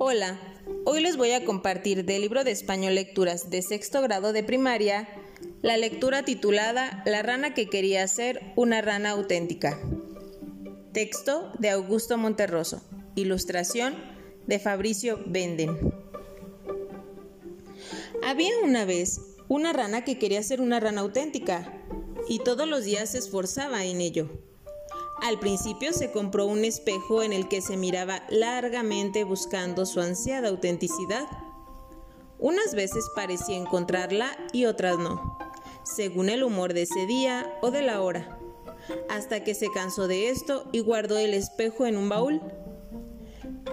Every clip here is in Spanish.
Hola, hoy les voy a compartir del libro de español lecturas de sexto grado de primaria la lectura titulada La rana que quería ser una rana auténtica. Texto de Augusto Monterroso. Ilustración de Fabricio Benden. Había una vez una rana que quería ser una rana auténtica y todos los días se esforzaba en ello. Al principio se compró un espejo en el que se miraba largamente buscando su ansiada autenticidad. Unas veces parecía encontrarla y otras no, según el humor de ese día o de la hora, hasta que se cansó de esto y guardó el espejo en un baúl.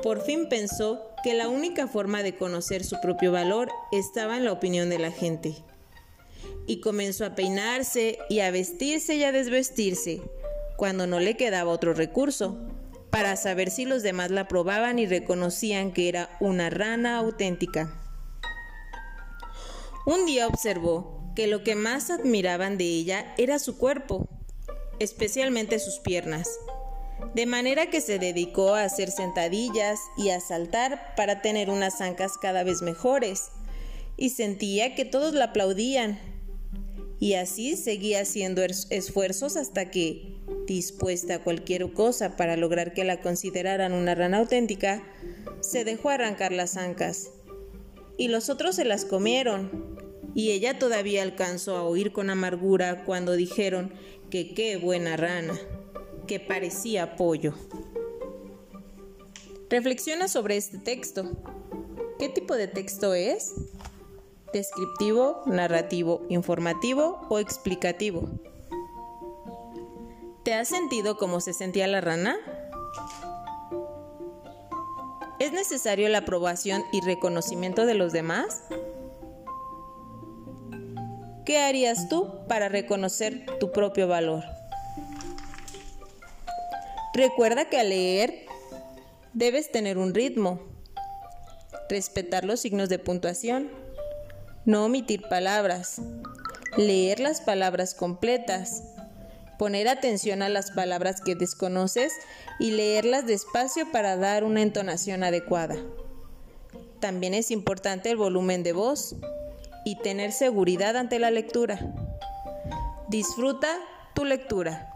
Por fin pensó que la única forma de conocer su propio valor estaba en la opinión de la gente. Y comenzó a peinarse y a vestirse y a desvestirse cuando no le quedaba otro recurso, para saber si los demás la probaban y reconocían que era una rana auténtica. Un día observó que lo que más admiraban de ella era su cuerpo, especialmente sus piernas, de manera que se dedicó a hacer sentadillas y a saltar para tener unas ancas cada vez mejores, y sentía que todos la aplaudían. Y así seguía haciendo esfuerzos hasta que, dispuesta a cualquier cosa para lograr que la consideraran una rana auténtica, se dejó arrancar las ancas. Y los otros se las comieron. Y ella todavía alcanzó a oír con amargura cuando dijeron que qué buena rana, que parecía pollo. Reflexiona sobre este texto. ¿Qué tipo de texto es? ¿Descriptivo, narrativo, informativo o explicativo? ¿Te has sentido como se sentía la rana? ¿Es necesario la aprobación y reconocimiento de los demás? ¿Qué harías tú para reconocer tu propio valor? Recuerda que al leer debes tener un ritmo, respetar los signos de puntuación, no omitir palabras, leer las palabras completas, poner atención a las palabras que desconoces y leerlas despacio para dar una entonación adecuada. También es importante el volumen de voz y tener seguridad ante la lectura. Disfruta tu lectura.